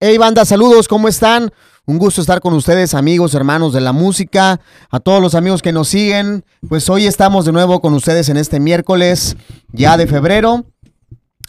Hey banda, saludos, ¿cómo están? Un gusto estar con ustedes, amigos, hermanos de la música, a todos los amigos que nos siguen. Pues hoy estamos de nuevo con ustedes en este miércoles ya de febrero.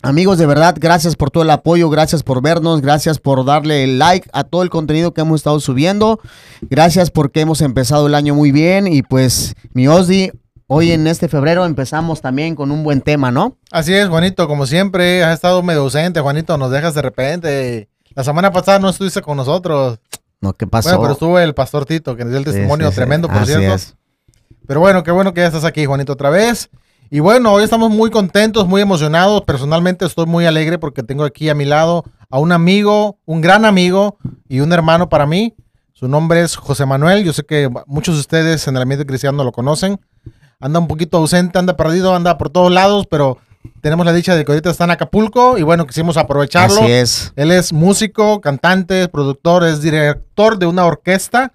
Amigos, de verdad, gracias por todo el apoyo, gracias por vernos, gracias por darle el like a todo el contenido que hemos estado subiendo. Gracias porque hemos empezado el año muy bien y pues mi Osdi, hoy en este febrero empezamos también con un buen tema, ¿no? Así es, Juanito, como siempre, has estado medio ausente, Juanito, nos dejas de repente. La semana pasada no estuviste con nosotros. No, ¿qué pasó? Bueno, pero estuvo el pastor Tito, que nos dio el Sí, testimonio sí, sí. tremendo, por Así cierto. es. Pero bueno, qué bueno que ya estás aquí, Juanito, otra vez. Y bueno, hoy estamos muy contentos, muy emocionados. Personalmente estoy muy alegre porque tengo aquí a mi lado a un amigo, un gran amigo y un hermano para mí. Su nombre es José Manuel. Yo sé que muchos de ustedes en el ambiente cristiano lo conocen. Anda un poquito ausente, anda perdido, anda por todos lados, pero tenemos la dicha de que ahorita está en Acapulco y bueno, quisimos aprovecharlo. Así es. Él es músico, cantante, productor, es director de una orquesta.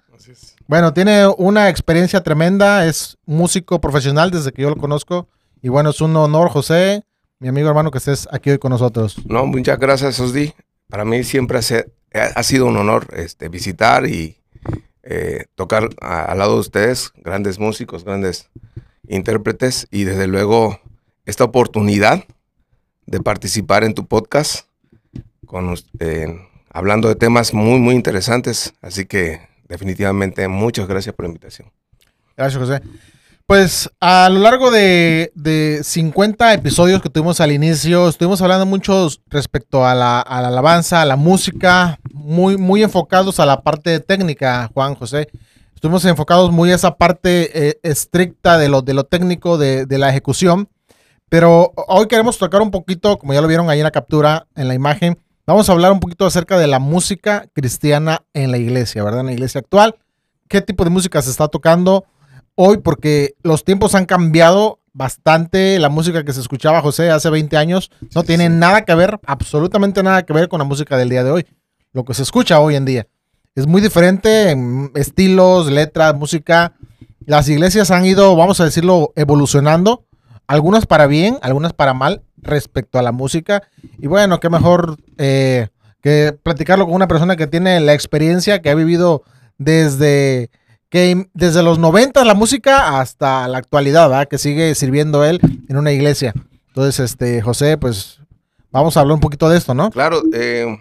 Bueno, tiene una experiencia tremenda, es músico profesional desde que yo lo conozco. Y bueno, es un honor, José, mi amigo hermano, que estés aquí hoy con nosotros. No, muchas gracias, Osdi. Para mí siempre ha, ha sido un honor este, visitar y eh, tocar al lado de ustedes, grandes músicos, grandes intérpretes, y desde luego esta oportunidad de participar en tu podcast, con, eh, hablando de temas muy, muy interesantes. Así que definitivamente muchas gracias por la invitación. Gracias, José. Pues a lo largo de, de 50 episodios que tuvimos al inicio, estuvimos hablando mucho respecto a la, a la alabanza, a la música, muy, muy enfocados a la parte técnica, Juan José. Estuvimos enfocados muy a esa parte eh, estricta de lo, de lo técnico, de, de la ejecución. Pero hoy queremos tocar un poquito, como ya lo vieron ahí en la captura, en la imagen, vamos a hablar un poquito acerca de la música cristiana en la iglesia, ¿verdad? En la iglesia actual. ¿Qué tipo de música se está tocando? hoy porque los tiempos han cambiado bastante. La música que se escuchaba José hace 20 años no tiene nada que ver, absolutamente nada que ver con la música del día de hoy. Lo que se escucha hoy en día. Es muy diferente en estilos, letras, música. Las iglesias han ido, vamos a decirlo, evolucionando. Algunas para bien, algunas para mal respecto a la música. Y bueno, qué mejor eh, que platicarlo con una persona que tiene la experiencia, que ha vivido desde que desde los 90 la música hasta la actualidad, ¿verdad? Que sigue sirviendo él en una iglesia. Entonces, este, José, pues vamos a hablar un poquito de esto, ¿no? Claro, eh,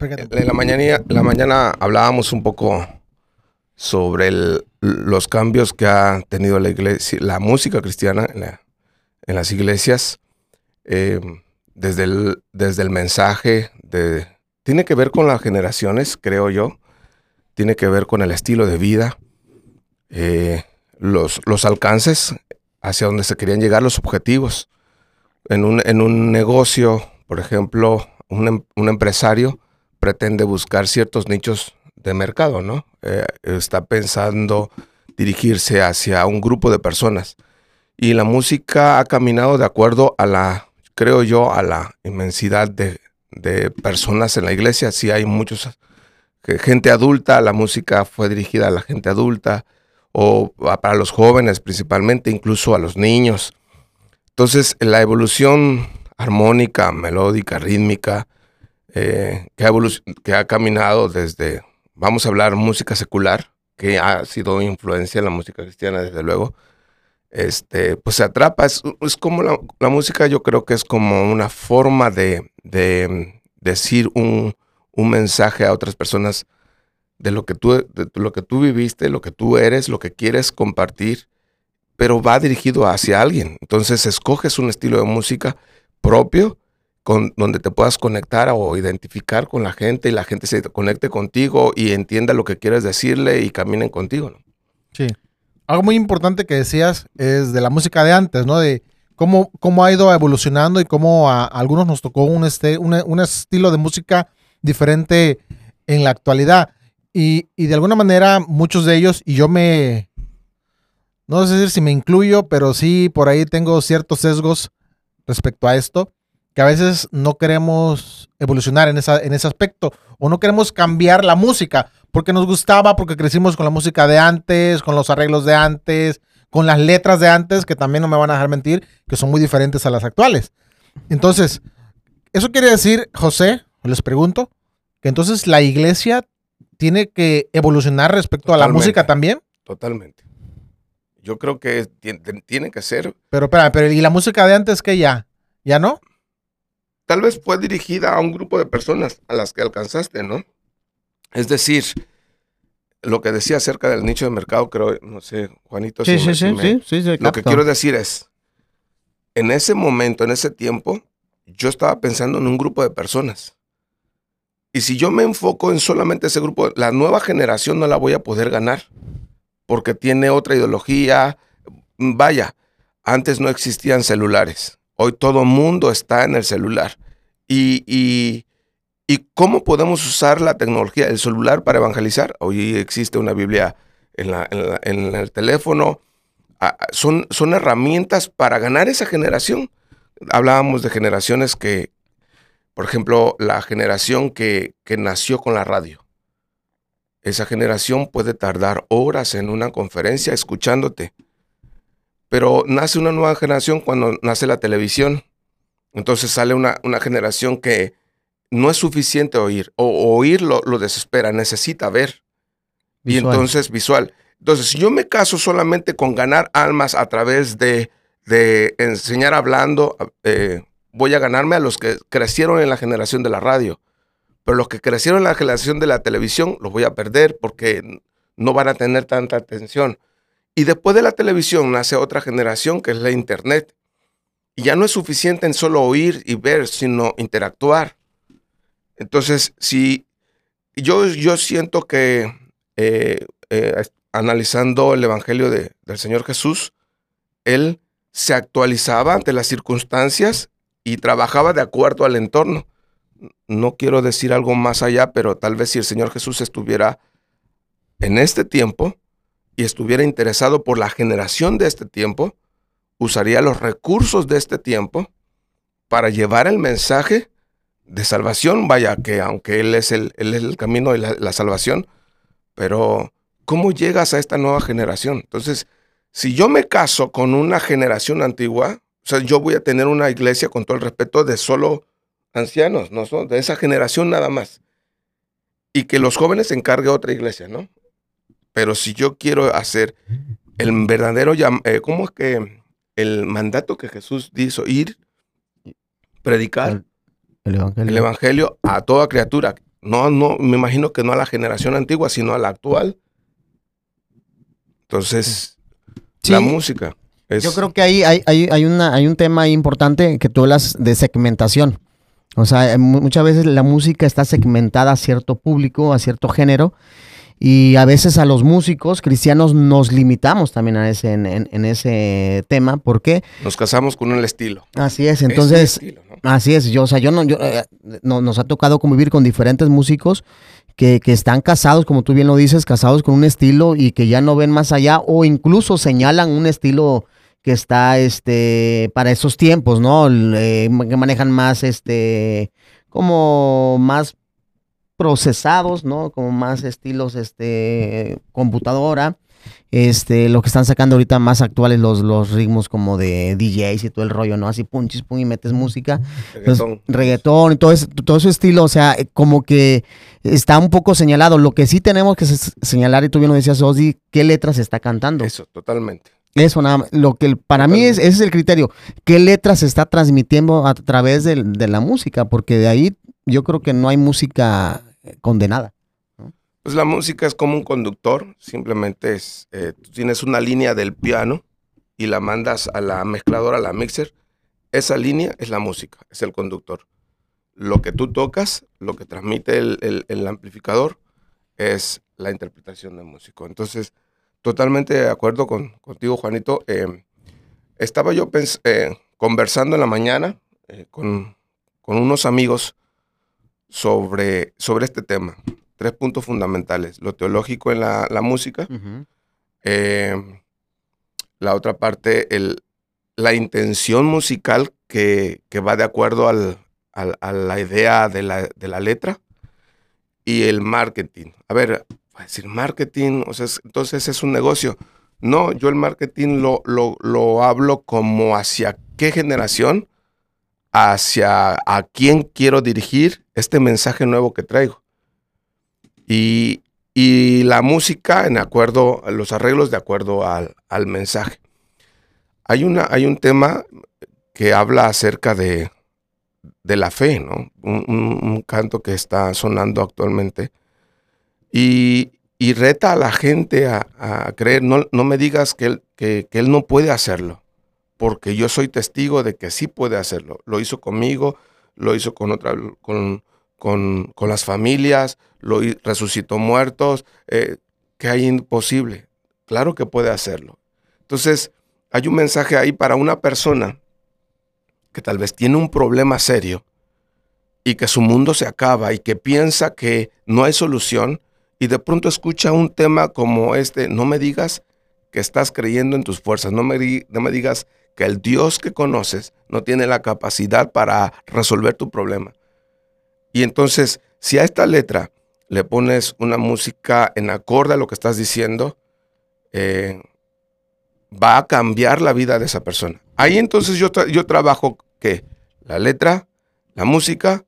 en la mañana, la mañana hablábamos un poco sobre el- los cambios que ha tenido la iglesia, la música cristiana en, la- en las iglesias, eh, desde, el, desde el mensaje, de, tiene que ver con las generaciones, creo yo, tiene que ver con el estilo de vida, eh, los, los alcances hacia donde se querían llegar, los objetivos. En un, en un negocio, por ejemplo, un, em- un empresario pretende buscar ciertos nichos de mercado, ¿no? Eh, está pensando dirigirse hacia un grupo de personas. Y la música ha caminado de acuerdo a la, creo yo, a la inmensidad de, de personas en la iglesia. Sí hay muchos, gente adulta, la música fue dirigida a la gente adulta, o para los jóvenes principalmente, incluso a los niños. Entonces, la evolución armónica, melódica, rítmica, eh, que, ha que ha caminado desde, vamos a hablar, música secular, que ha sido influencia en la música cristiana, desde luego, este, pues se atrapa. Es, como la, la música, yo creo que es como una forma de, de decir un, un mensaje a otras personas de lo que tú, de lo que tú viviste, lo que tú eres, lo que quieres compartir, pero va dirigido hacia alguien. Entonces escoges un estilo de música propio con, donde te puedas conectar o identificar con la gente y la gente se conecte contigo y entienda lo que quieres decirle y caminen contigo. Sí. Algo muy importante que decías es de la música de antes, ¿no? De cómo, cómo ha ido evolucionando y cómo a, algunos nos tocó un, este, un, un estilo de música diferente en la actualidad. Y, y de alguna manera muchos de ellos, y yo me, no sé decir si me incluyo, pero sí por ahí tengo ciertos sesgos respecto a esto, que a veces no queremos evolucionar en, esa, en ese aspecto o no queremos cambiar la música porque nos gustaba, porque crecimos con la música de antes, con los arreglos de antes, con las letras de antes, que también no me van a dejar mentir, que son muy diferentes a las actuales. Entonces, eso quiere decir, José, les pregunto, que entonces la iglesia tiene que evolucionar respecto a la música también. Totalmente. Yo creo que tiene, que ser. Pero espera, pero ¿y la música de antes que ya? ¿Ya no? Tal vez fue dirigida a un grupo de personas a las que alcanzaste, ¿no? Es decir, lo que decía acerca del nicho de mercado, creo, no sé, Juanito. Sí, sí, sí, sí, sí, Lo que quiero decir es, en ese momento, en ese tiempo, yo estaba pensando en un grupo de personas. Y si yo me enfoco en solamente ese grupo, la nueva generación no la voy a poder ganar, porque tiene otra ideología. Vaya, antes no existían celulares, hoy todo mundo está en el celular. Y, y, ¿Y cómo podemos usar la tecnología, el celular para evangelizar? Hoy existe una Biblia en, en, el teléfono. Ah, son, son herramientas para ganar esa generación. Hablábamos de generaciones que, por ejemplo, la generación que, que nació con la radio. Esa generación puede tardar horas en una conferencia escuchándote. Pero nace una nueva generación cuando nace la televisión. Entonces sale una, una generación que no es suficiente oír, o oír lo, desespera, necesita ver. Y entonces visual. Entonces, si yo me caso solamente con ganar almas a través de, de enseñar hablando, eh, voy a ganarme a los que crecieron en la generación de la radio. Pero los que crecieron en la generación de la televisión los voy a perder porque no van a tener tanta atención. Y después de la televisión nace otra generación que es la internet. Y ya no es suficiente en solo oír y ver, sino interactuar. Entonces, si yo, yo siento que eh, eh, analizando el Evangelio de, del Señor Jesús, Él se actualizaba ante las circunstancias y trabajaba de acuerdo al entorno. No quiero decir algo más allá, pero tal vez si el Señor Jesús estuviera en este tiempo y estuviera interesado por la generación de este tiempo, usaría los recursos de este tiempo para llevar el mensaje de salvación, vaya, que aunque Él es el, el camino de la, salvación, pero ¿cómo llegas a esta nueva generación? Entonces, si yo me caso con una generación antigua, o sea, yo voy a tener una iglesia con todo el respeto de solo ancianos, no de esa generación nada más. Y que los jóvenes se encargue otra iglesia, ¿no? Pero si yo quiero hacer el verdadero, eh, ¿cómo es que el mandato que Jesús dijo, ir, predicar, el evangelio. a toda criatura. No, no, me imagino que no a la generación antigua, sino a la actual. Entonces, la música. Yo creo que ahí hay, hay, hay, una, hay un tema importante que tú hablas de segmentación. O sea, muchas veces la música está segmentada a cierto público, a cierto género, y a veces a los músicos cristianos nos limitamos también a ese, en, ese tema. ¿Por qué? Nos casamos con el estilo. Así es, entonces, así es. Yo, o sea, yo no, yo, eh, no, nos ha tocado convivir con diferentes músicos que, que, están casados, como tú bien lo dices, casados con un estilo y que ya no ven más allá o incluso señalan un estilo que está este para esos tiempos, ¿no? Eh, que manejan más este como más procesados, ¿no? Como más estilos, este, computadora. Este, lo que están sacando ahorita más actuales los, los ritmos como de DJs y todo el rollo, ¿no? Así punchis, pum, y metes música. Reggaetón. reggaetón y todo ese, todo ese estilo, o sea, como que está un poco señalado. Lo que sí tenemos que señalar, y tú bien lo decías, Ozzy, qué letras está cantando. Eso, totalmente. Eso nada más. Lo que para mí es, ese es el criterio. ¿Qué letras se está transmitiendo a través de, de la música? Porque de ahí yo creo que no hay música condenada. Pues la música es como un conductor, simplemente es, eh, tú tienes una línea del piano y la mandas a la mezcladora, a la mixer. Esa línea es la música, es el conductor. Lo que tú tocas, lo que transmite el, amplificador, es la interpretación del músico. Entonces, totalmente de acuerdo con, contigo, Juanito. Eh, estaba yo eh, conversando en la mañana con, con unos amigos sobre, sobre este tema. Tres puntos fundamentales. Lo teológico en la, música. Eh, la otra parte, el, la intención musical que, va de acuerdo al, a la idea de la, de la, letra. Y el marketing. A ver, a decir marketing, o sea, entonces es un negocio. No, yo el marketing lo, lo, lo hablo como hacia qué generación hacia a quién quiero dirigir este mensaje nuevo que traigo. Y, y la música en acuerdo, los arreglos de acuerdo al, al mensaje. Hay, una, hay un tema que habla acerca de, de la fe, ¿no? Un, canto que está sonando actualmente. Y, y reta a la gente a, a creer, no, no, me digas que que, que él no puede hacerlo, porque yo soy testigo de que sí puede hacerlo. Lo hizo conmigo, lo hizo con, otra, con, con, con las familias, lo resucitó muertos, eh, hay imposible. Claro que puede hacerlo. Entonces, hay un mensaje ahí para una persona que tal vez tiene un problema serio y que su mundo se acaba y que piensa que no hay solución y de pronto escucha un tema como este, no me digas que estás creyendo en tus fuerzas, no me, no me digas que el Dios que conoces no tiene la capacidad para resolver tu problema. Y entonces, si a esta letra le pones una música en acorde a lo que estás diciendo, eh, va a cambiar la vida de esa persona. Ahí entonces yo, yo trabajo que la letra, la música,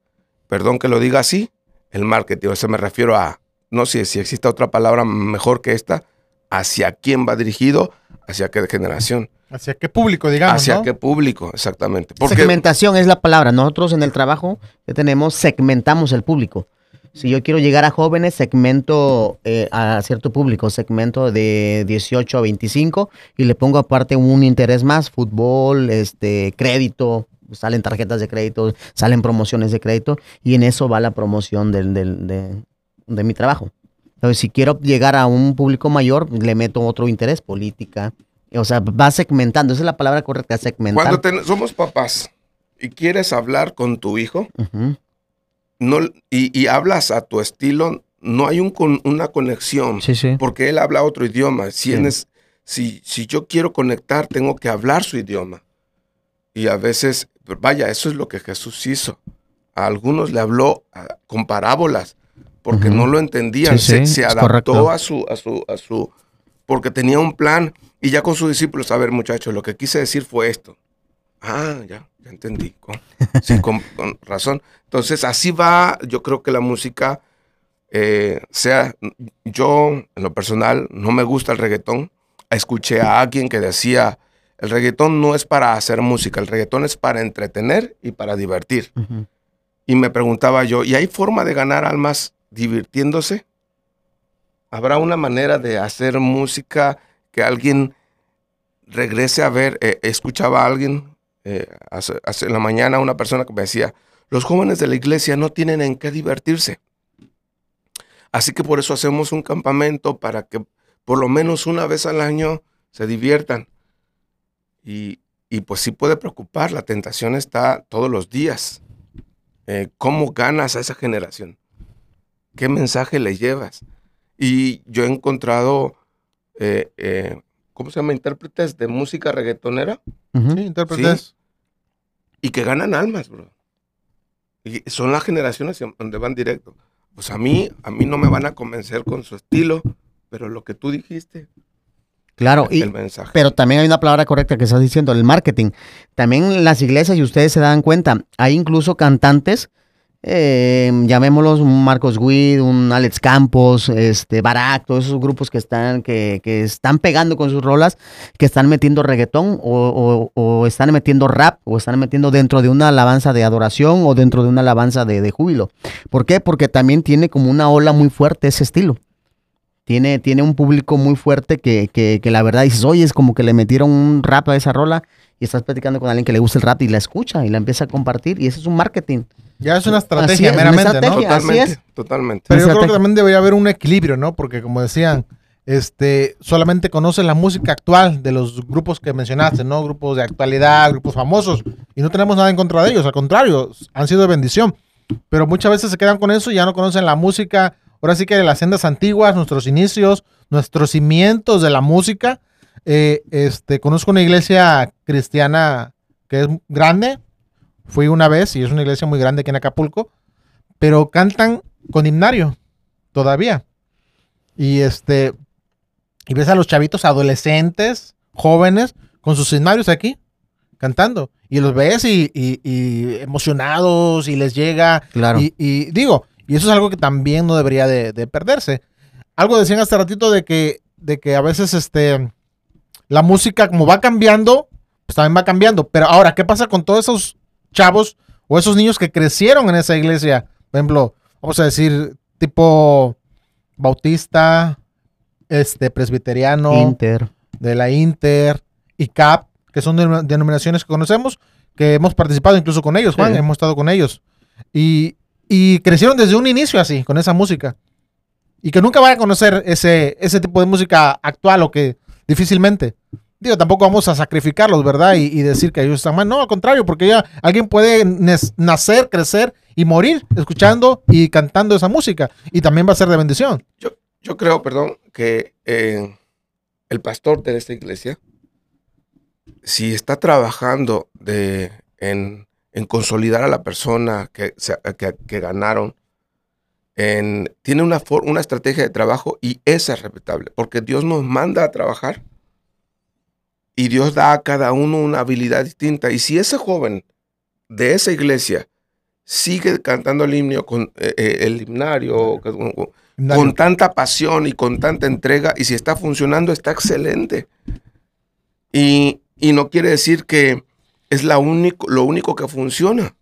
perdón que lo diga así, el marketing. O sea, me refiero a, no sé si existe otra palabra mejor que esta, hacia quién va dirigido, hacia qué generación. Hacia qué público, digamos. Hacia qué público, exactamente. Segmentación es la palabra. Nosotros en el trabajo que tenemos segmentamos el público. Si yo quiero llegar a jóvenes, segmento eh, a cierto público, segmento de 18 a 25 y le pongo aparte un interés más, fútbol, este, crédito, salen tarjetas de crédito, salen promociones de crédito y en eso va la promoción del, de, de mi trabajo. Entonces, si quiero llegar a un público mayor, le meto otro interés, política, o sea, va segmentando, esa es la palabra correcta, segmentar. Cuando somos papás y quieres hablar con tu hijo, no, y, hablas a tu estilo, no hay un, una conexión, porque él habla otro idioma. Si, si, si yo quiero conectar, tengo que hablar su idioma. Y a veces, vaya, eso es lo que Jesús hizo. A algunos le habló con parábolas, porque no lo entendían. se, adaptó a su, a su, a su, porque tenía un plan. Y ya con sus discípulos, a ver muchachos, lo que quise decir fue esto. Ah, ya, ya entendí. sí, con, razón. Entonces, así va, yo creo que la música, eh, sea, yo en lo personal no me gusta el reggaetón. Escuché a alguien que decía, el reggaetón no es para hacer música, el reggaetón es para entretener y para divertir. Y me preguntaba yo, ¿y hay forma de ganar almas divirtiéndose? ¿Habrá una manera de hacer música que alguien regrese a ver, eh, escuchaba a alguien eh, hace, en la mañana, una persona que me decía, los jóvenes de la iglesia no tienen en qué divertirse. Así que por eso hacemos un campamento para que por lo menos una vez al año se diviertan. Y, pues sí puede preocupar, la tentación está todos los días. Eh, ¿Cómo ganas a esa generación? ¿Qué mensaje le llevas? Y yo he encontrado ¿cómo se llama? Intérpretes de música reggaetonera. Sí, intérpretes. Y que ganan almas, bro. Y son las generaciones donde van directo. Pues a mí, a mí no me van a convencer con su estilo, pero lo que tú dijiste. Claro, y, el mensaje. pero también hay una palabra correcta que estás diciendo, el marketing. También las iglesias, y ustedes se dan cuenta, hay incluso cantantes eh, llamémoslos un Marcos Witt, un Alex Campos, este, Barak, todos esos grupos que están, que, que están pegando con sus rolas, que están metiendo reggaetón o, o, están metiendo rap o están metiendo dentro de una alabanza de adoración o dentro de una alabanza de, de júbilo. ¿Por qué? Porque también tiene como una ola muy fuerte ese estilo. Tiene, tiene un público muy fuerte que, que, que la verdad dices, oye, es como que le metieron un rap a esa rola y estás platicando con alguien que le gusta el rap y la escucha y la empieza a compartir y ese es un marketing. Ya es una estrategia meramente, ¿no? Totalmente, totalmente. Pero yo creo que también debería haber un equilibrio, ¿no? Porque como decían, este, solamente conocen la música actual de los grupos que mencionaste, ¿no? Grupos de actualidad, grupos famosos, y no tenemos nada en contra de ellos, al contrario, han sido de bendición. Pero muchas veces se quedan con eso y ya no conocen la música, ahora sí que de las sendas antiguas, nuestros inicios, nuestros cimientos de la música. Eh, este, conozco una iglesia cristiana que es grande, Fui una vez y es una iglesia muy grande aquí en Acapulco, pero cantan con himnario todavía. Y este, y ves a los chavitos adolescentes, jóvenes, con sus himnarios aquí, cantando. Y los ves y, emocionados y les llega. Claro. Y, digo, Y eso es algo que también no debería de, perderse. Algo decían hace ratito de que, de que a veces este, la música como va cambiando, pues también va cambiando. Pero ahora, ¿qué pasa con todos esos chavos o esos niños que crecieron en esa iglesia? Por ejemplo, vamos a decir, tipo bautista, este, presbiteriano, Inter. de la Inter y CAP, que son denominaciones que conocemos, que hemos participado incluso con ellos, Juan, hemos estado con ellos. Y, y crecieron desde un inicio así, con esa música. Y que nunca van a conocer ese, ese tipo de música actual o que difícilmente. Digo, tampoco vamos a sacrificarlos, ¿verdad? Y, decir que ellos están mal. No, al contrario, porque ya alguien puede nacer, crecer y morir escuchando y cantando esa música. Y también va a ser de bendición. Yo, yo creo, perdón, que eh, el pastor de esta iglesia, si está trabajando de, en en consolidar a la persona que, que, ganaron. En, tiene una, una estrategia de trabajo y esa es respetable, porque Dios nos manda a trabajar y Dios da a cada uno una habilidad distinta. Y si ese joven de esa iglesia sigue cantando el himno con eh, eh, el himnario, con, tanta pasión y con tanta entrega, y si está funcionando, está excelente. Y, y no quiere decir que es la único, lo único que funciona.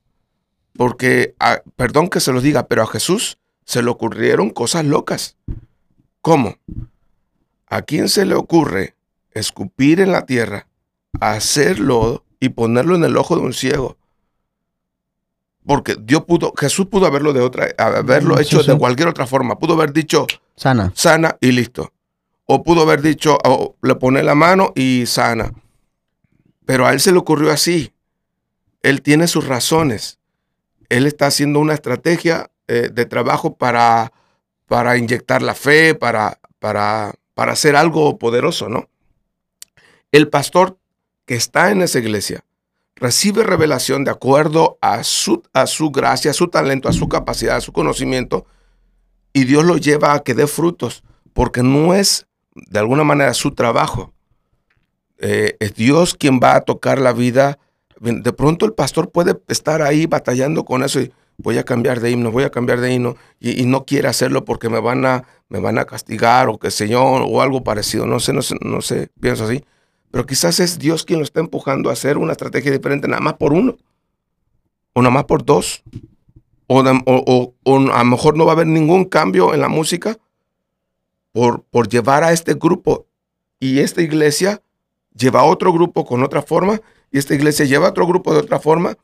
Porque, perdón que se los diga, pero a Jesús se le ocurrieron cosas locas. ¿Cómo? ¿A quién se le ocurre escupir en la tierra, hacer lodo y ponerlo en el ojo de un ciego? Porque Dios pudo, Jesús pudo haberlo de otra, haberlo mm, hecho de cualquier otra forma. Pudo haber dicho sana, sana y listo. O pudo haber dicho, le pone la mano y sana. Pero a él se le ocurrió así. Él tiene sus razones. Él está haciendo una estrategia eh, de trabajo para, para inyectar la fe, para, para, para hacer algo poderoso, ¿no? El pastor que está en esa iglesia recibe revelación de acuerdo a su, a su gracia, a su talento, a su capacidad, a su conocimiento, y Dios lo lleva a que dé frutos, porque no es de alguna manera su trabajo, eh, es Dios quien va a tocar la vida. De pronto el pastor puede estar ahí batallando con eso y voy a cambiar de himno, voy a cambiar de himno y, no quiere hacerlo porque me van, a, me van a castigar o qué sé yo, o algo parecido. No sé, no sé, no sé, pienso así. Pero quizás es Dios quien lo está empujando a hacer una estrategia diferente nada más por uno, o nada más por dos, o, o, o a lo mejor no va a haber ningún cambio en la música por, por llevar a este grupo y esta iglesia lleva a otro grupo con otra forma y esta iglesia lleva a otro grupo de otra forma,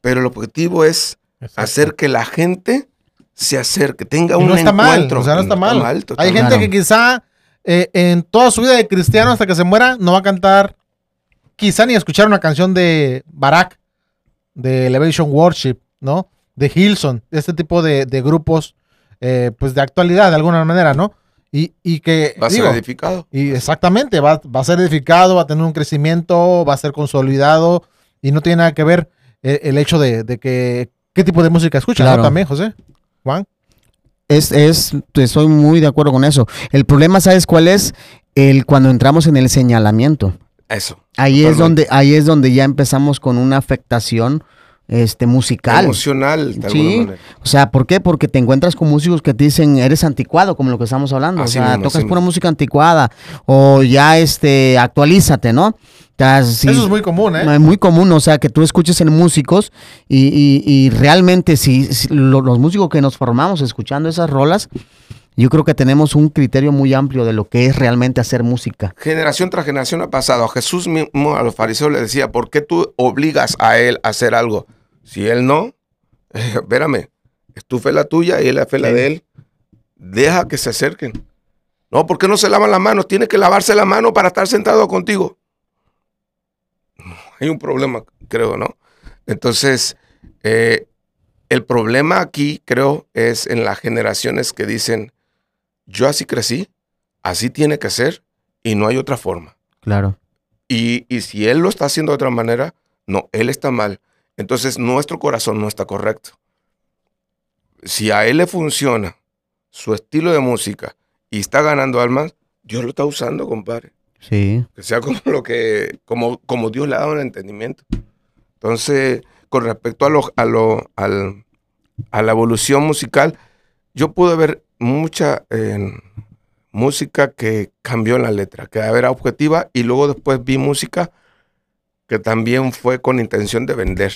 pero el objetivo es hacer que la gente se acerque, tenga un no está encuentro. Mal, o sea, no está, mal. Hay gente que quizá eh, en toda su vida de cristiano hasta que se muera no va a cantar, quizá ni escuchar una canción de Barak, de Elevation Worship, ¿no? De Hilson, este tipo de, grupos, eh, pues de actualidad de alguna manera, ¿no? Y, que... Va a ser edificado. Y exactamente, va, a ser edificado, va a tener un crecimiento, va a ser consolidado y no tiene nada que ver eh, el, hecho de, que... ¿Qué tipo de música escucha ¿no? También, José. Juan. Es, es, estoy muy de acuerdo con eso. El problema, ¿sabes cuál es? El cuando entramos en el señalamiento. Eso. Ahí es donde, ahí es donde ya empezamos con una afectación este musical. Emocional, de sí. manera. O sea, ¿por qué? Porque te encuentras con músicos que te dicen, eres anticuado, como lo que estamos hablando. o sea, tocas pura música anticuada. O ya este, actualízate, ¿no? Eso es muy común, ¿eh? Es muy común, o sea, que tú escuches en músicos y, realmente si, los músicos que nos formamos escuchando esas rolas, yo creo que tenemos un criterio muy amplio de lo que es realmente hacer música. Generación tras generación ha pasado. A Jesús mismo, a los fariseos le decía, ¿por qué tú obligas a él a hacer algo? Si él no, eh, espérame, es tu fe la tuya y él la fe la de él. Deja que se acerquen. No, ¿por qué no se lavan las manos? Tiene que lavarse la mano para estar sentado contigo. Hay un problema, creo, ¿no? Entonces, eh, el problema aquí, creo, es en las generaciones que dicen, yo así crecí, así tiene que ser y no hay otra forma. Claro. Y, y si él lo está haciendo de otra manera, no, él está mal entonces nuestro corazón no está correcto. Si a él le funciona su estilo de música y está ganando almas, Dios lo está usando, compadre. Sí. Que sea como lo que, como, como Dios le ha dado el entendimiento. Entonces, con respecto a lo, a lo, al, a la evolución musical, yo pude ver mucha música que cambió en la letra, que era objetiva, y luego después vi música que también fue con intención de vender,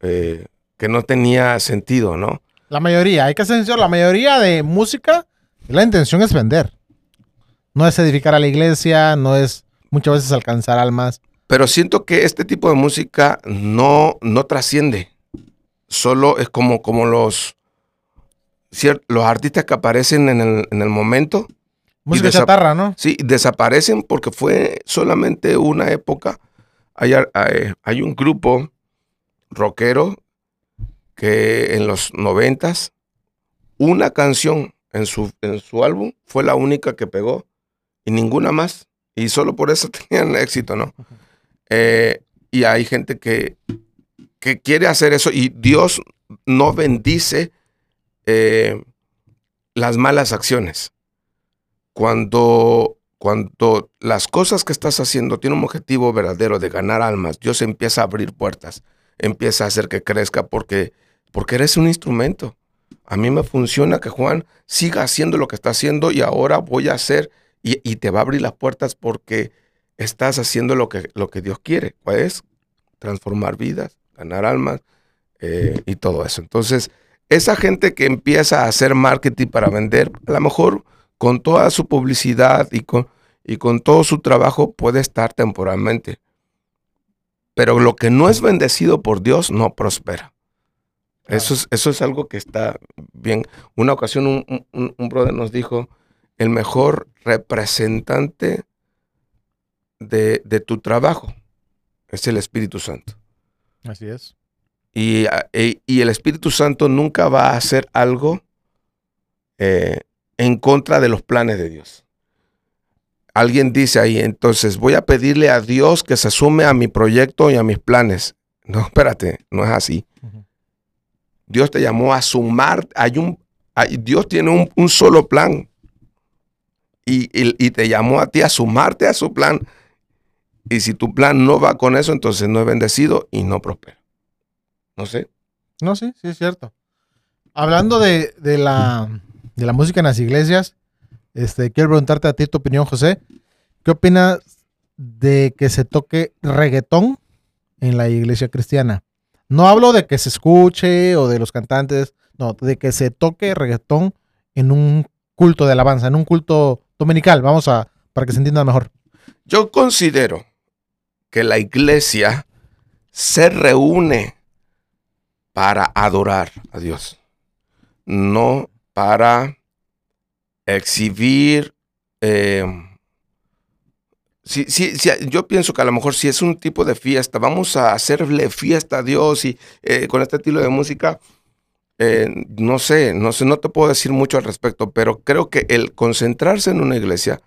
eh, que no tenía sentido, ¿no? La mayoría, hay que ser la mayoría de música, la intención es vender. No es edificar a la iglesia, no es muchas veces alcanzar almas. Pero siento que este tipo de música no, no trasciende. Solo es como, como los, los artistas que aparecen en el, en el momento. Música chatarra, ¿no? Sí, desaparecen porque fue solamente una época. Hay, hay, un grupo rockero que en los noventas, una canción en su, en su álbum fue la única que pegó y ninguna más. Y solo por eso tenían éxito, ¿no? Eh, y hay gente que, que quiere hacer eso y Dios no bendice eh, las malas acciones. Cuando, cuando las cosas que estás haciendo tienen un objetivo verdadero de ganar almas, Dios empieza a abrir puertas, empieza a hacer que crezca porque, porque eres un instrumento. A mí me funciona que Juan siga haciendo lo que está haciendo y ahora voy a hacer y, te va a abrir las puertas porque estás haciendo lo que, lo que Dios quiere, es transformar vidas, ganar almas eh, y todo eso. Entonces, esa gente que empieza a hacer marketing para vender, a lo mejor con toda su publicidad y con, y con todo su trabajo puede estar temporalmente. Pero lo que no es bendecido por Dios no prospera. Eso, es, eso es algo que está bien. Una ocasión un, un brother nos dijo, el mejor representante de, tu trabajo es el Espíritu Santo. Así es. Y, e, el Espíritu Santo nunca va a hacer algo eh, en contra de los planes de Dios. Alguien dice ahí, entonces voy a pedirle a Dios que se sume a mi proyecto y a mis planes. No, espérate, no es así. Dios te llamó a sumar, hay un, Dios tiene un solo plan y, te llamó a ti a sumarte a su plan. Y si tu plan no va con eso, entonces no es bendecido y no prospera. No sé. No, sí, sí es cierto. Hablando de, la, de la música en las iglesias, este, quiero preguntarte a ti tu opinión, José. ¿Qué opinas de que se toque reggaetón en la iglesia cristiana? No hablo de que se escuche o de los cantantes, no, de que se toque reggaetón en un culto de alabanza, en un culto dominical. Vamos a, para que se entienda mejor. Yo considero que la iglesia se reúne para adorar a Dios, no para exhibir. Eh, si, yo pienso que a lo mejor si es un tipo de fiesta, vamos a hacerle fiesta a Dios y eh, con este estilo de música, eh, no sé, no sé, no te puedo decir mucho al respecto, pero creo que el concentrarse en una iglesia,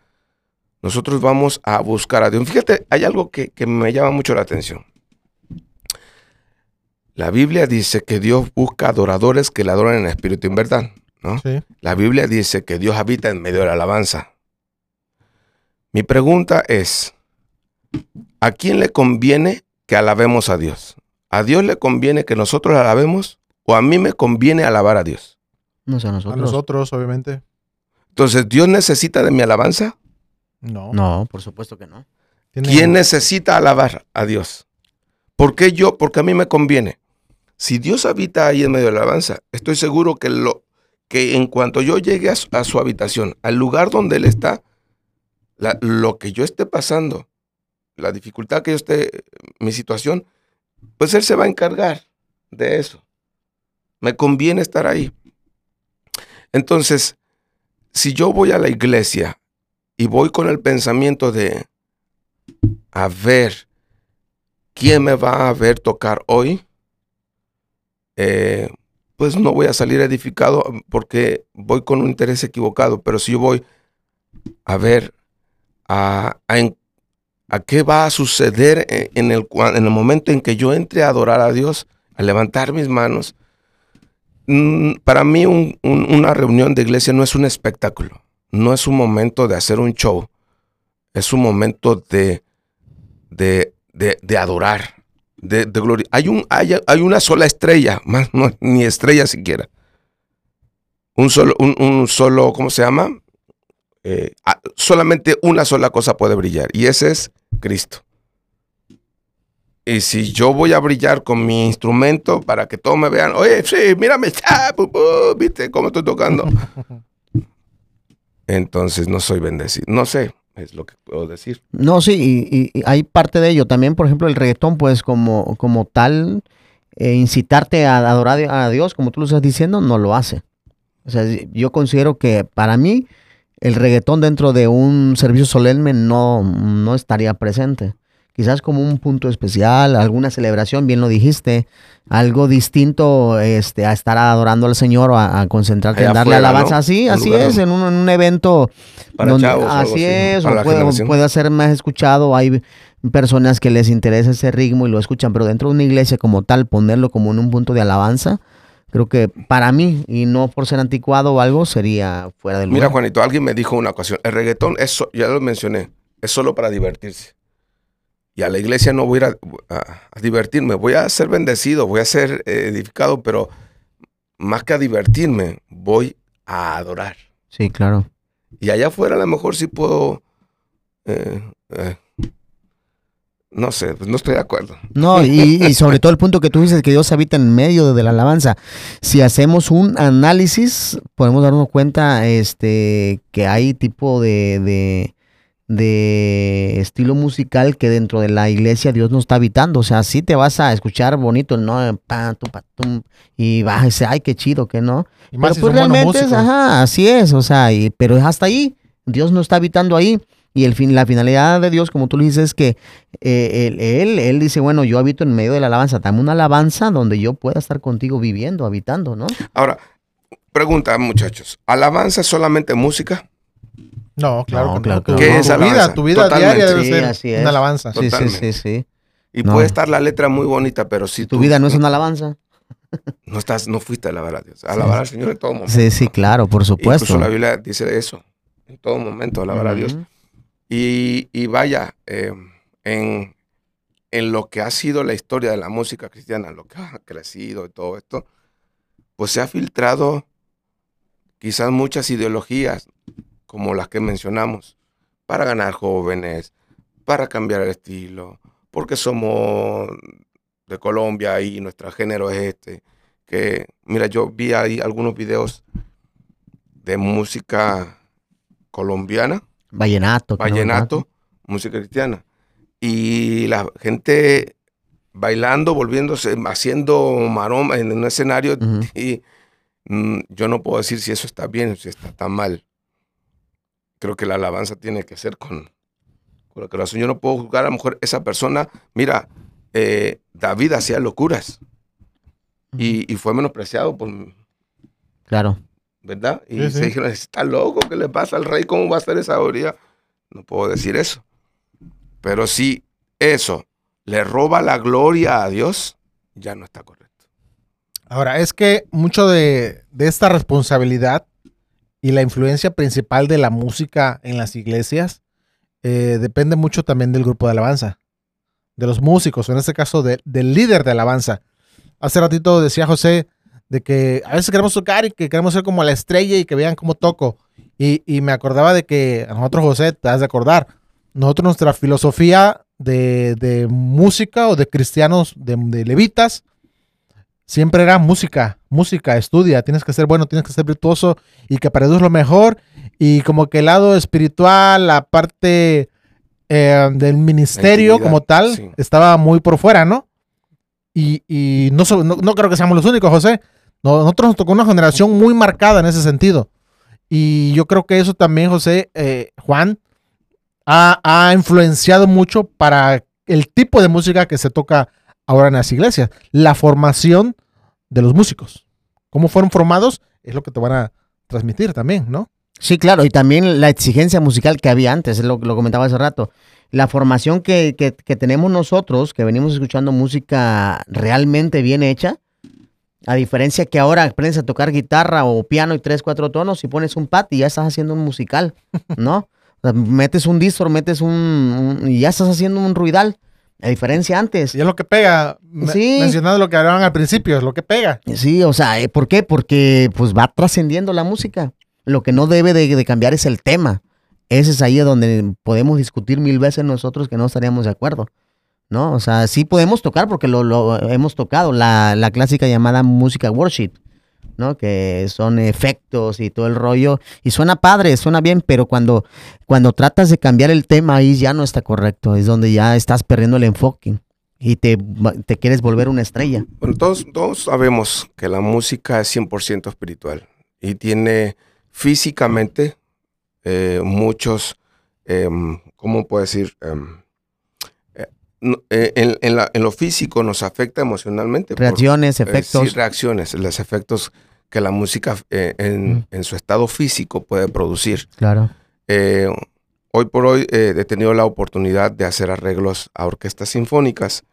nosotros vamos a buscar a Dios. Fíjate, hay algo que, me llama mucho la atención. La Biblia dice que Dios busca adoradores que le adoran en espíritu y en verdad. ¿no? La Biblia dice que Dios habita en medio de la alabanza. Mi pregunta es, ¿a quién le conviene que alabemos a Dios? ¿A Dios le conviene que nosotros alabemos o a mí me conviene alabar a Dios? No sé, a nosotros. A nosotros, obviamente. Entonces, ¿Dios necesita de mi alabanza? No. No, por supuesto que no. ¿Quién necesita alabar a Dios? ¿Por qué yo? Porque a mí me conviene. Si Dios habita ahí en medio de la alabanza, estoy seguro que, lo, que en cuanto yo llegue a su, habitación, al lugar donde Él está, lo que yo esté pasando, la dificultad que yo esté, mi situación, pues Él se va a encargar de eso. Me conviene estar ahí. Entonces, si yo voy a la iglesia y voy con el pensamiento de, a ver, ¿quién me va a ver tocar hoy? Eh, pues no voy a salir edificado porque voy con un interés equivocado, pero si yo voy a ver a, a, qué va a suceder en el, en el momento en que yo entre a adorar a Dios, a levantar mis manos, para mí una reunión de iglesia no es un espectáculo, no es un momento de hacer un show, es un momento de, de, de, adorar, de, gloria. Hay, un, hay, hay, una sola estrella, más ni estrella siquiera. un solo, un, solo, ¿cómo se llama? Eh, solamente una sola cosa puede brillar y ese es Cristo. Y si yo voy a brillar con mi instrumento para que todos me vean, oye, sí, mírame, viste cómo estoy tocando. Entonces no soy bendecido. No sé, es lo que puedo decir. No, sí, y, hay parte de ello. También, por ejemplo, el reggaetón, pues como, como tal, eh, incitarte a adorar a Dios, como tú lo estás diciendo, no lo hace. O sea, yo considero que para mí el reggaetón dentro de un servicio solemne no, no estaría presente quizás como un punto especial, alguna celebración, bien lo dijiste, algo distinto este, a estar adorando al Señor o a, concentrarte en darle alabanza. Así, así es, en un, evento donde, así es, o puede, puede, ser más escuchado, hay personas que les interesa ese ritmo y lo escuchan, pero dentro de una iglesia como tal, ponerlo como en un punto de alabanza, creo que para mí, y no por ser anticuado o algo, sería fuera del lugar. Mira, Juanito, alguien me dijo una ocasión, el reggaetón, es, ya lo mencioné, es solo para divertirse y a la iglesia no voy a ir a, divertirme, voy a ser bendecido, voy a ser eh, edificado, pero más que a divertirme, voy a adorar. Sí, claro. Y allá afuera a lo mejor sí puedo, eh, eh, no sé, pues no estoy de acuerdo. No, y, sobre todo el punto que tú dices que Dios habita en medio de la alabanza. Si hacemos un análisis, podemos darnos cuenta este, que hay tipo de de estilo musical que dentro de la iglesia Dios no está habitando. O sea, sí te vas a escuchar bonito el no, y vas a decir, ay, qué chido, que no. pero pues realmente es, ajá, así es, o sea, y, pero es hasta ahí. Dios no está habitando ahí. Y el fin, la finalidad de Dios, como tú le dices, es que eh, él, él, dice, bueno, yo habito en medio de la alabanza. Dame una alabanza donde yo pueda estar contigo viviendo, habitando, ¿no? Ahora, pregunta, muchachos. ¿Alabanza es solamente música? No, claro, claro, que ¿Qué es tu vida, tu vida diaria debe ser una alabanza. Sí, sí, sí, sí. Y puede estar la letra muy bonita, pero si tu vida no es una alabanza. No estás, no fuiste a alabar a Dios. alabar al Señor en todo momento. Sí, sí, claro, por supuesto. Incluso la Biblia dice eso. En todo momento, alabar a Dios. Y, y vaya, eh, en, en lo que ha sido la historia de la música cristiana, lo que ha crecido y todo esto, pues se ha filtrado quizás muchas ideologías como las que mencionamos, para ganar jóvenes, para cambiar el estilo, porque somos de Colombia y nuestro género es este. Que, mira, yo vi ahí algunos videos de música colombiana. Vallenato. Vallenato, música cristiana. Y la gente bailando, volviéndose, haciendo maroma en un escenario. Y mm, yo no puedo decir si eso está bien o si está tan mal creo que la alabanza tiene que ser con, con el corazón. Yo no puedo juzgar a lo mejor esa persona. Mira, eh, David hacía locuras y, fue menospreciado por. Claro. ¿Verdad? Y se dijeron, está loco, ¿qué le pasa al rey? ¿Cómo va a hacer esa orilla? No puedo decir eso. Pero si eso le roba la gloria a Dios, ya no está correcto. Ahora, es que mucho de, de esta responsabilidad y la influencia principal de la música en las iglesias eh, depende mucho también del grupo de alabanza, de los músicos, en este caso del líder de alabanza. Hace ratito decía José de que a veces queremos tocar y que queremos ser como la estrella y que vean cómo toco. Y, me acordaba de que a nosotros, José, te has de acordar, nosotros nuestra filosofía de, música o de cristianos, de, de levitas, siempre era música, música, estudia, tienes que ser bueno, tienes que ser virtuoso y que para Dios lo mejor. Y como que el lado espiritual, la parte eh, del ministerio como tal, estaba muy por fuera, ¿no? Y, no, no, creo que seamos los únicos, José. Nosotros nos tocó una generación muy marcada en ese sentido. Y yo creo que eso también, José, eh, Juan, ha, ha influenciado mucho para el tipo de música que se toca ahora en las iglesias. La formación de los músicos. Cómo fueron formados es lo que te van a transmitir también, ¿no? Sí, claro, y también la exigencia musical que había antes, lo, lo comentaba hace rato. La formación que, que, tenemos nosotros, que venimos escuchando música realmente bien hecha, a diferencia que ahora aprendes a tocar guitarra o piano y tres, cuatro tonos y pones un pat y ya estás haciendo un musical, ¿no? metes un distro, metes un, y ya estás haciendo un ruidal. La diferencia antes. Y es lo que pega. Sí. Mencionando lo que hablaban al principio, es lo que pega. Sí, o sea, eh, ¿por qué? Porque pues va trascendiendo la música. Lo que no debe de, cambiar es el tema. Ese es ahí donde podemos discutir mil veces nosotros que no estaríamos de acuerdo. ¿No? O sea, sí podemos tocar porque lo, hemos tocado, la, la clásica llamada música worship. ¿No? Que son efectos y todo el rollo. Y suena padre, suena bien, pero cuando, cuando tratas de cambiar el tema ahí ya no está correcto. Es donde ya estás perdiendo el enfoque y te, te quieres volver una estrella. Bueno, todos, todos sabemos que la música es 100% espiritual y tiene físicamente eh, muchos, eh, ¿cómo puedo decir? Em, eh, en, en, lo físico nos afecta emocionalmente. Reacciones, efectos. sí, reacciones, los efectos que la música eh, en, su estado físico puede producir. Claro. Eh, hoy por hoy eh, he tenido la oportunidad de hacer arreglos a orquestas sinfónicas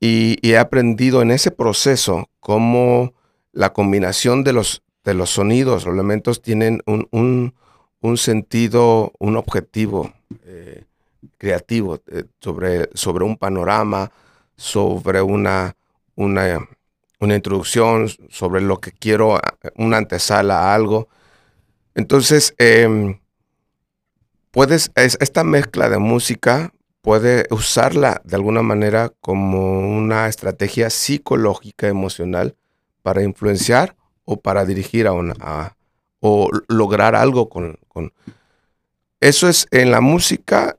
y, he aprendido en ese proceso cómo la combinación de los, de los sonidos, los elementos tienen un, sentido, un objetivo creativo sobre, sobre un panorama, sobre una, una una introducción sobre lo que quiero, una antesala a algo. Entonces, em, puedes, esta mezcla de música puede usarla de alguna manera como una estrategia psicológica, emocional, para influenciar o para dirigir a una, o lograr algo con, con... Eso es en la música,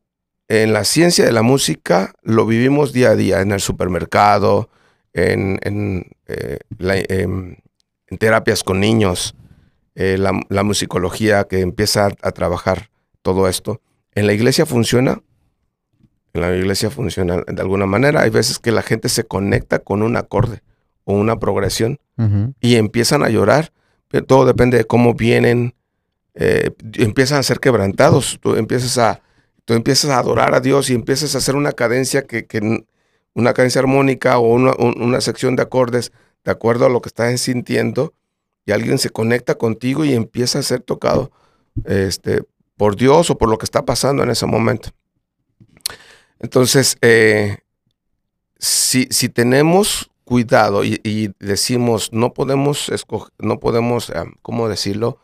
en la ciencia de la música, lo vivimos día a día, en el supermercado, en, eh, em, en, terapias con niños, eh, la, musicología que empieza a, trabajar todo esto. ¿En la iglesia funciona? En la iglesia funciona de alguna manera. Hay veces que la gente se conecta con un acorde o una progresión y empiezan a llorar. Pero todo depende de cómo vienen. Eh, empiezan a ser quebrantados. Tú empiezas a, tú empiezas a adorar a Dios y empiezas a hacer una cadencia que, una cadencia armónica o una, sección de acordes de acuerdo a lo que estás sintiendo y alguien se conecta contigo y empieza a ser tocado este, por Dios o por lo que está pasando en ese momento. Entonces, eh, si, si, tenemos cuidado y, decimos, no podemos escoger, no podemos, ¿cómo decirlo?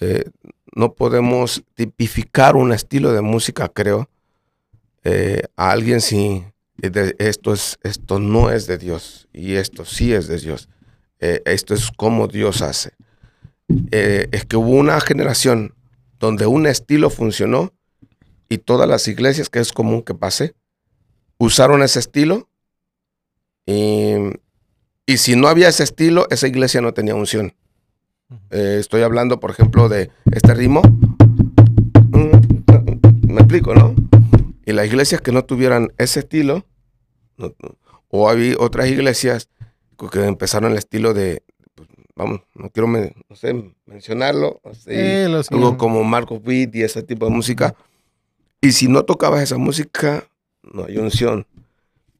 Eh, no podemos tipificar un estilo de música, creo, a alguien sin, esto, es, esto no es de Dios y esto sí es de Dios. Eh, esto es como Dios hace. Eh, es que hubo una generación donde un estilo funcionó y todas las iglesias, que es común que pase, usaron ese estilo y, si no había ese estilo, esa iglesia no tenía unción. Eh, estoy hablando, por ejemplo, de este ritmo. Mm, me explico, ¿no? Y las iglesias que no tuvieran ese estilo, o había otras iglesias que empezaron el estilo de, pues, vamos, no quiero no sé, mencionarlo, algo como Marco Witt y ese tipo de música. Y si no tocabas esa música, no hay unción.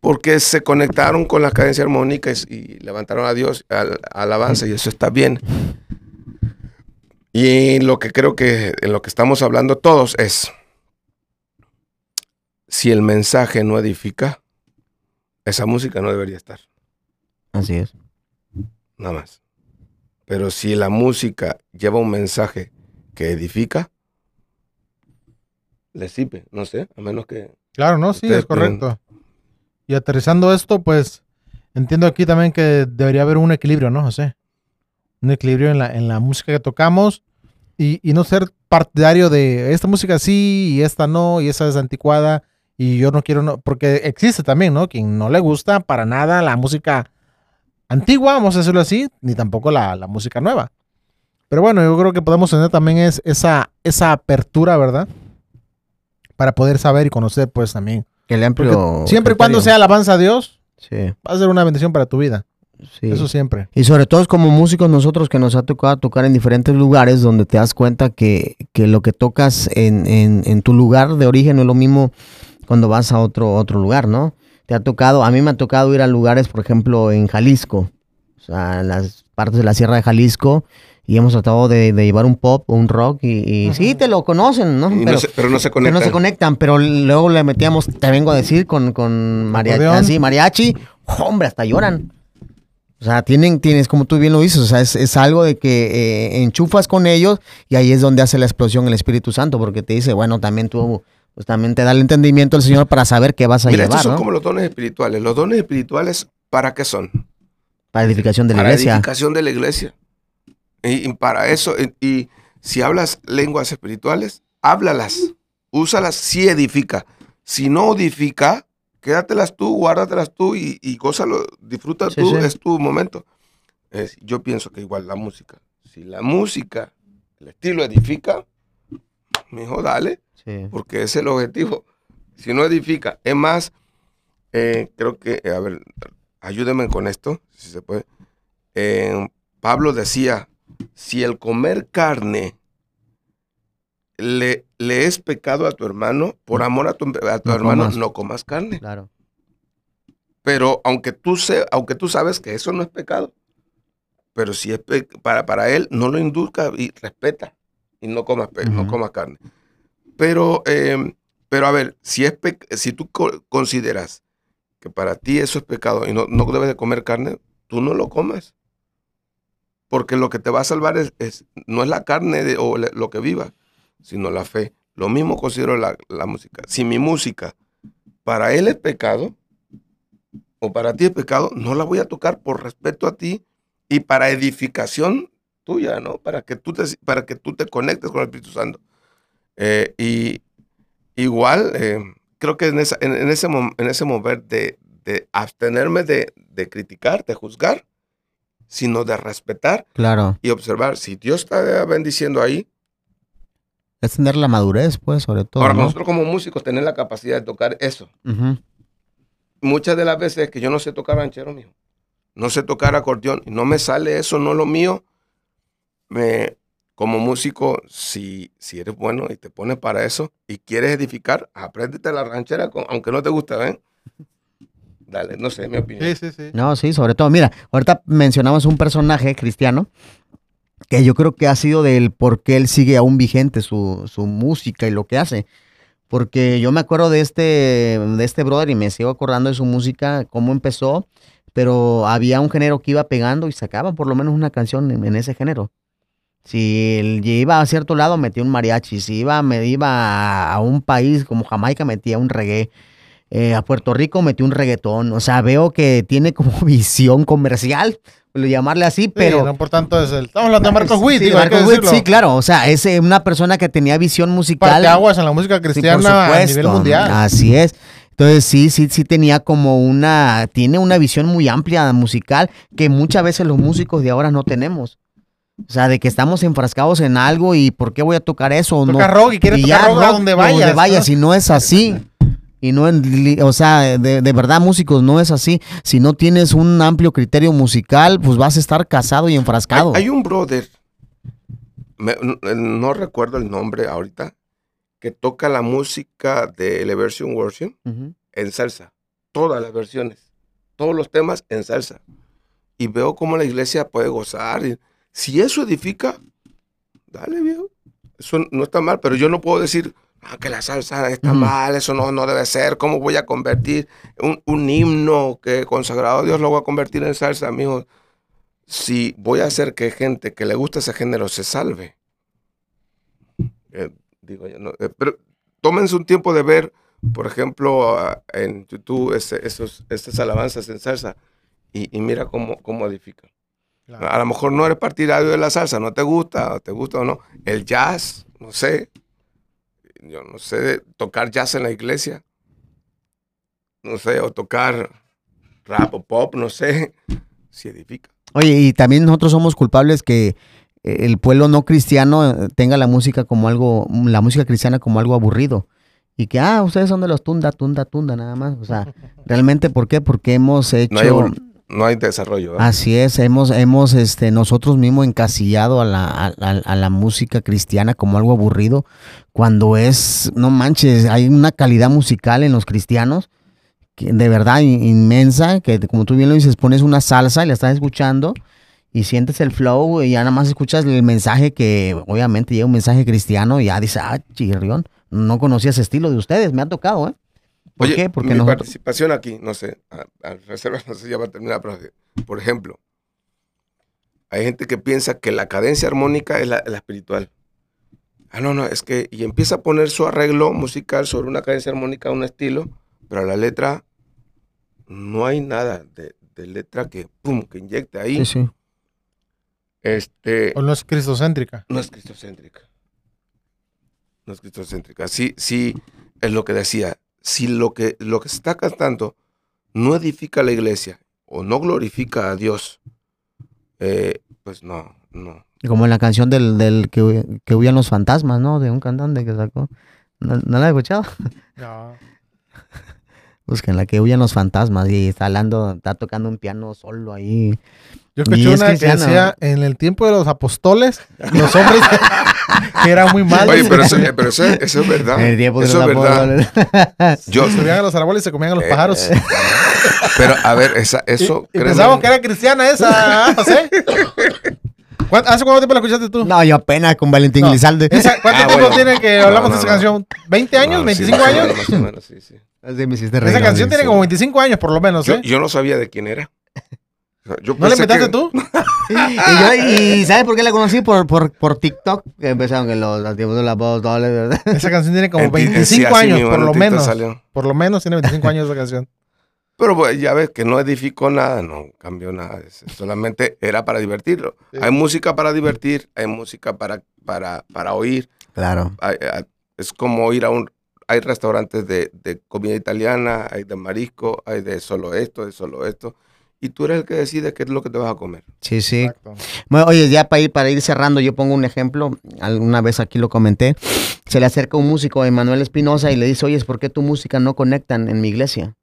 Porque se conectaron con las cadencias armónicas y levantaron a Dios, al, alabanza, y eso está bien. Y lo que creo que en lo que estamos hablando todos es, si el mensaje no edifica, esa música no debería estar. Así es. Nada más. Pero si la música lleva un mensaje que edifica, le sirve, no sé, a menos que... Claro, no, sí, es correcto. Y aterrizando esto, pues entiendo aquí también que debería haber un equilibrio, ¿no, José? Un equilibrio en la, en la música que tocamos y, y no ser partidario de esta música sí y esta no y esa es anticuada y yo no quiero, no, porque existe también, ¿no? Quien no le gusta para nada la música antigua, vamos a decirlo así, ni tampoco la, música nueva. Pero bueno, yo creo que podemos tener también es esa, esa apertura, ¿verdad? Para poder saber y conocer, pues también. El amplio. siempre y cuando sea alabanza a Dios, va a ser una bendición para tu vida. Sí. Eso siempre. Y sobre todo como músicos nosotros que nos ha tocado tocar en diferentes lugares donde te das cuenta que, lo que tocas en, en, en, tu lugar de origen no es lo mismo cuando vas a otro, otro lugar, ¿no? Te ha tocado, a mí me ha tocado ir a lugares, por ejemplo, en Jalisco, o sea, en las partes de la Sierra de Jalisco, y hemos tratado de, llevar un pop o un rock y, sí, te lo conocen, ¿no? Pero, no se, conectan. no se conectan, pero luego le metíamos, te vengo a decir, con, con mariachi, así, mariachi, hombre, hasta lloran. O sea, tienen, tienes, como tú bien lo dices, o sea, es, algo de que eh, enchufas con ellos y ahí es donde hace la explosión el Espíritu Santo, porque te dice, bueno, también tú, pues también te da el entendimiento el Señor para saber qué vas a Mira, llevar. Estos son como los dones espirituales. Los dones espirituales, ¿para qué son? Para edificación de la iglesia. Para edificación de la iglesia. Y, para eso, y, si hablas lenguas espirituales, háblalas, úsalas si edifica. Si no edifica, quédatelas tú, guárdatelas tú y, y gózalo, disfruta tú, es tu momento. yo pienso que igual la música. Si la música, el estilo edifica, mejor dale, porque es el objetivo. Si no edifica, es más, eh, creo que, a ver, ayúdenme con esto, si se puede. Eh, Pablo decía, si el comer carne le, le es pecado a tu hermano, por amor a tu, hermano, no comas carne. Claro. Pero aunque tú, se, aunque tú sabes que eso no es pecado, pero si es para, para él, no lo induzca y respeta y no comas, no comas carne. Pero, em, pero a ver, si, es si tú consideras que para ti eso es pecado y no, no debes de comer carne, tú no lo comes. Porque lo que te va a salvar es, no es la carne o lo que viva, sino la fe. Lo mismo considero la, música. Si mi música para él es pecado, o para ti es pecado, no la voy a tocar por respeto a ti y para edificación tuya, ¿no? Para que tú te, para que tú te conectes con el Espíritu Santo. Eh, y igual, eh, creo que en, ese, en ese mover de, abstenerme de, de, criticar, de juzgar, sino de respetar claro. y observar. Si Dios está bendiciendo ahí. Es tener la madurez, pues, sobre todo. Ahora, nosotros como músicos, tener la capacidad de tocar eso. Muchas de las veces que yo no sé tocar ranchero, mío. No sé tocar acordeón. No me sale eso, no lo mío. Me, como músico, si, si eres bueno y te pones para eso y quieres edificar, apréndete la ranchera, aunque no te guste, ¿ven? Dale, no sé, mi opinión. Sí, sí, sí. No, sí, sobre todo, mira, ahorita mencionamos un personaje cristiano que yo creo que ha sido del por qué él sigue aún vigente su, su música y lo que hace. Porque yo me acuerdo de este, de este brother y me sigo acordando de su música, cómo empezó, pero había un género que iba pegando y sacaba por lo menos una canción en, ese género. Si él iba a cierto lado, metía un mariachi. Si iba, me iba a un país como Jamaica, metía un reggae. Eh, a Puerto Rico metió un reggaetón. O sea, veo que tiene como visión comercial, llamarle así, pero. no por tanto es el. Estamos hablando de Marcos Witt, sí, Marcos Witt, sí, claro. O sea, es eh, una persona que tenía visión musical. aguas en la música cristiana a nivel mundial. Así es. Entonces sí, sí, sí tenía como una, tiene una visión muy amplia musical que muchas veces los músicos de ahora no tenemos. O sea, de que estamos enfrascados en algo y ¿por qué voy a tocar eso? Toca no, rock y quiere tocar rock, donde vayas. Donde vayas, y no es así. Y no, en, o sea, de, verdad, músicos, no es así. Si no tienes un amplio criterio musical, pues vas a estar casado y enfrascado. Hay, un brother, no, recuerdo el nombre ahorita, que toca la música de Eleversion Worship en salsa. Todas las versiones, todos los temas en salsa. Y veo cómo la iglesia puede gozar. si eso edifica, dale, viejo. Eso no está mal, pero yo no puedo decir Ah, que la salsa está mal, eso no, no debe ser, ¿cómo voy a convertir un, himno que consagrado a Dios lo voy a convertir en salsa, amigo? Si voy a hacer que gente que le gusta ese género se salve. Eh, digo eh, pero tómense un tiempo de ver, por ejemplo, en YouTube esos, estas alabanzas en salsa y, mira cómo, cómo edifican. A lo mejor no eres partidario de la salsa, no te gusta, te gusta o no. El jazz, no sé, yo no sé, tocar jazz en la iglesia, no sé, o tocar rap o pop, no sé, si edifica. Oye, y también nosotros somos culpables que el pueblo no cristiano eh, tenga la música como algo, la música cristiana como algo aburrido. Y que, ah, ustedes son de los tunda, tunda, tunda, nada más. O sea, realmente, ¿por qué? Porque hemos hecho no hay desarrollo. Así es, hemos, hemos este, nosotros mismos encasillado a la, a, la, música cristiana como algo aburrido, cuando es, no manches, hay una calidad musical en los cristianos que de verdad inmensa, que como tú bien lo dices, pones una salsa y la estás escuchando y sientes el flow y ya nada más escuchas el mensaje que obviamente llega un mensaje cristiano y ya dices, ah, chirrión, no conocía ese estilo de ustedes, me ha tocado, ¿eh? ¿Por qué? Porque mi participación aquí, no sé, al reserva, no sé si ya va a terminar, pero por ejemplo, hay gente que piensa que la cadencia armónica es la, espiritual. Ah, no, no, es que, y empieza a poner su arreglo musical sobre una cadencia armónica, un estilo, pero la letra no hay nada de, letra que, pum, que inyecte ahí. Sí, sí. Este, ¿O no es cristocéntrica? No es cristocéntrica. No es cristocéntrica. Sí, sí, es lo que decía. Si lo que, lo que se está cantando no edifica a la iglesia o no glorifica a Dios, eh, pues no, no. Como en la canción del, del que, que huían los fantasmas, ¿no? De un cantante que sacó. ¿No, la he escuchado? No. Busquen la que huyen los fantasmas y está hablando, está tocando un piano solo ahí. Yo escuché una que decía, en el tiempo de los apóstoles, los hombres que eran muy malos. Oye, pero eso, pero eso, eso es verdad. En el tiempo de eso es verdad. Yo, subían a los árboles y se comían a los eh, pájaros. pero a ver, esa, eso... Y, pensábamos que era cristiana esa, José. ¿Hace cuánto tiempo la escuchaste tú? No, yo apenas con Valentín no. Lizalde. ¿Cuánto ah, tiempo tiene que hablamos de esa canción? ¿20 años? ¿25 años? Más o menos, sí, sí. Esa canción tiene como 25 años, por lo menos. ¿eh? Yo, no sabía de quién era. ¿No la inventaste tú? y, ¿sabes por qué la conocí? Por, por, por TikTok, que empezaron en los tiempos de la voz, ¿verdad? Esa canción tiene como 25 años, por lo menos. Por lo menos tiene 25 años esa canción. Pero pues, ya ves que no edificó nada, no cambió nada. Solamente era para divertirlo. Hay música para divertir, hay música para, para, para oír. Claro. es como ir a un... Hay restaurantes de, comida italiana, hay de marisco, hay de solo esto, de solo esto. Y tú eres el que decide qué es lo que te vas a comer. Sí, sí. Bueno, oye, ya para ir, para ir cerrando, yo pongo un ejemplo. Alguna vez aquí lo comenté. Se le acerca un músico, Emanuel Espinosa, y le dice, oye, ¿por qué tu música no conectan en mi iglesia?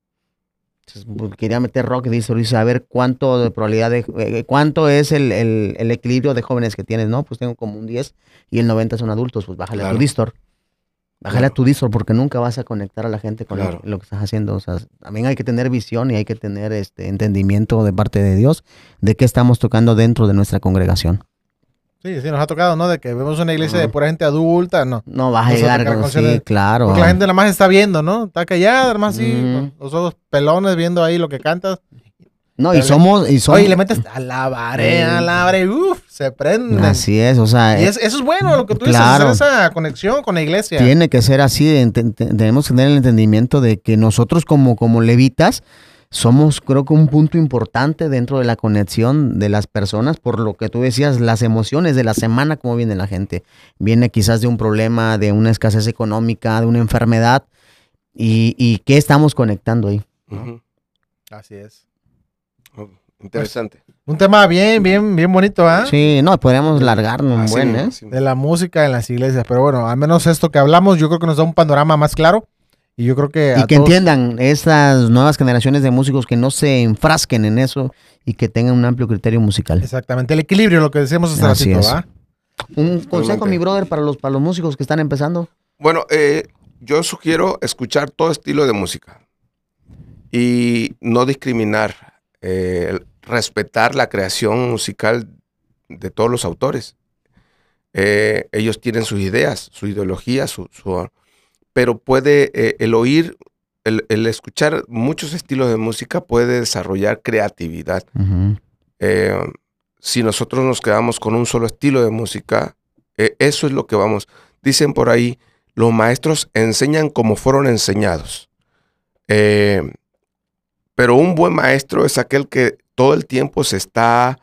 Pues, quería meter rock, dice, dice, a ver cuánto de probabilidad de, eh, cuánto es el, equilibrio de jóvenes que tienes, ¿no? Pues tengo como un 10 y el 90 son adultos, pues bájale a tu distor. Bájale a tu distor porque nunca vas a conectar a la gente con lo, que estás haciendo. O sea, también hay que tener visión y hay que tener este entendimiento de parte de Dios de qué estamos tocando dentro de nuestra congregación. Sí, sí, nos ha tocado, ¿no? De que vemos una iglesia de pura gente adulta, no. No vas a llegar con sí, claro. Porque la gente nada más está viendo, ¿no? Está callada, nada más así, los ojos pelones viendo ahí lo que cantas. No, y somos, y somos. Oye, le metes a la a la uff, se prende. Así es, o sea. Y eso es bueno, lo que tú dices, hacer esa conexión con la iglesia. Tiene que ser así, tenemos que tener el entendimiento de que nosotros como, como levitas, somos creo que un punto importante dentro de la conexión de las personas, por lo que tú decías, las emociones de la semana, cómo viene la gente. Viene quizás de un problema, de una escasez económica, de una enfermedad, y, qué estamos conectando ahí. Así es. Oh, interesante. Pues, un tema bien, bien, bien bonito, ¿ah? Sí, no, podríamos largarnos un buen, ¿eh? De la música en las iglesias, pero bueno, al menos esto que hablamos, yo creo que nos da un panorama más claro y yo creo que... Y que entiendan estas nuevas generaciones de músicos que no se enfrasquen en eso y que tengan un amplio criterio musical. Exactamente, el equilibrio, lo que decíamos hasta ratito, ¿va? Un consejo, mi brother, para los, para los músicos que están empezando. Bueno, eh, yo sugiero escuchar todo estilo de música y no discriminar, eh, respetar la creación musical de todos los autores. Eh, ellos tienen sus ideas, su ideología, su, su pero puede, eh, el oír, el, escuchar muchos estilos de música puede desarrollar creatividad. Eh, si nosotros nos quedamos con un solo estilo de música, eso es lo que vamos. Dicen por ahí, los maestros enseñan como fueron enseñados. Pero un buen maestro es aquel que todo el tiempo se está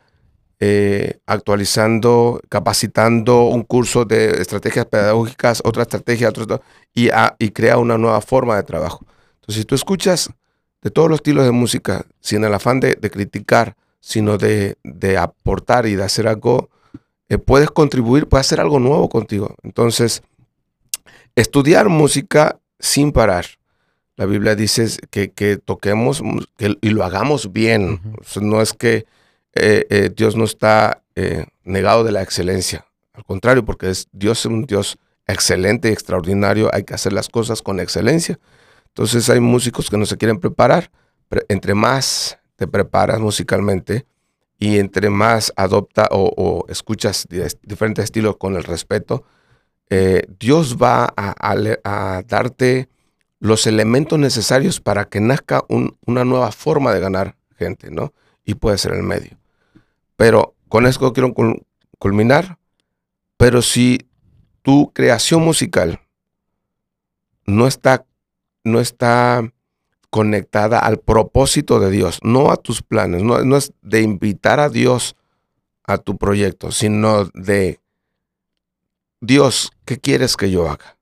eh, actualizando, capacitando un curso de estrategias pedagógicas, otra estrategia, otro, y, y crea una nueva forma de trabajo. Entonces, si tú escuchas de todos los estilos de música, sin el afán de, criticar, sino de, aportar y de hacer algo, eh, puedes contribuir, puedes hacer algo nuevo contigo. Entonces, estudiar música sin parar. La Biblia dice que, que toquemos y lo hagamos bien. no es que eh, eh, Dios no está eh, negado de la excelencia. Al contrario, porque es, Dios es un Dios excelente y extraordinario, hay que hacer las cosas con excelencia. Entonces hay músicos que no se quieren preparar, pero entre más te preparas musicalmente y entre más adopta o, escuchas diferentes estilos con el respeto, Dios va a, darte los elementos necesarios para que nazca una nueva forma de ganar gente, ¿no? Y puede ser el medio. Pero con esto quiero culminar. Pero si tu creación musical no está, no está conectada al propósito de Dios, no a tus planes, no, no es de invitar a Dios a tu proyecto, sino de Dios, ¿qué quieres que yo haga?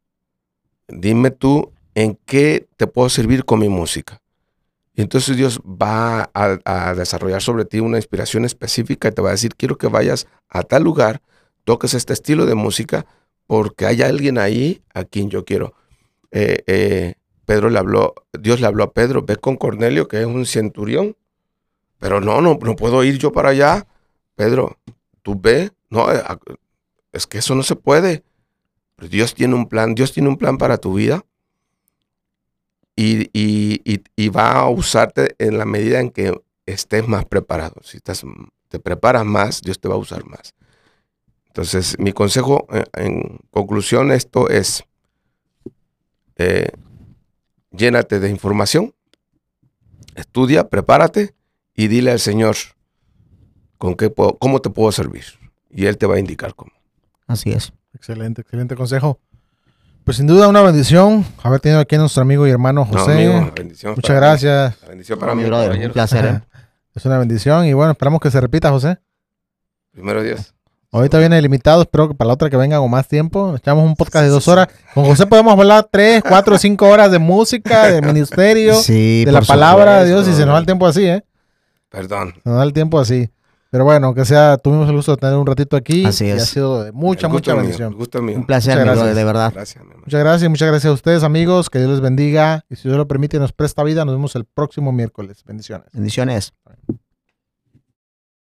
Dime tú en qué te puedo servir con mi música. Y entonces Dios va a, desarrollar sobre ti una inspiración específica y te va a decir, quiero que vayas a tal lugar, toques este estilo de música, porque hay alguien ahí a quien yo quiero. Eh, eh, Pedro le habló, Dios le habló a Pedro, ve con Cornelio, que es un centurión. Pero no, no, no puedo ir yo para allá. Pedro, tú ve, no, es que eso no se puede. Dios tiene un plan, Dios tiene un plan para tu vida. Y, y, va a usarte en la medida en que estés más preparado. Si estás, te preparas más, Dios te va a usar más. Entonces, mi consejo eh, en, conclusión, esto es, eh, llénate de información, estudia, prepárate y dile al Señor con qué puedo, cómo te puedo servir. Y Él te va a indicar cómo. Así es. Excelente, excelente consejo. Pues sin duda una bendición haber tenido aquí a nuestro amigo y hermano José. Muchas gracias. bendición para mí. un placer. ¿eh? Es una bendición y bueno, esperamos que se repita, José. Primero Dios. Ahorita viene limitado, espero que para la otra que venga con más tiempo. Echamos un podcast de dos horas. Con José podemos hablar tres, cuatro, cinco horas de música, de ministerio, de la palabra de Dios y se nos da el tiempo así, ¿eh? Perdón. Se nos da el tiempo así. Pero bueno, que sea, tuvimos el gusto de tener un ratito aquí. Así es. Y ha sido de mucha, mucha bendición. Un placer, amigo, de verdad. Gracias, muchas gracias, muchas gracias a ustedes, amigos. Que Dios les bendiga. Y si Dios lo permite, nos presta vida. Nos vemos el próximo miércoles. Bendiciones. Bendiciones.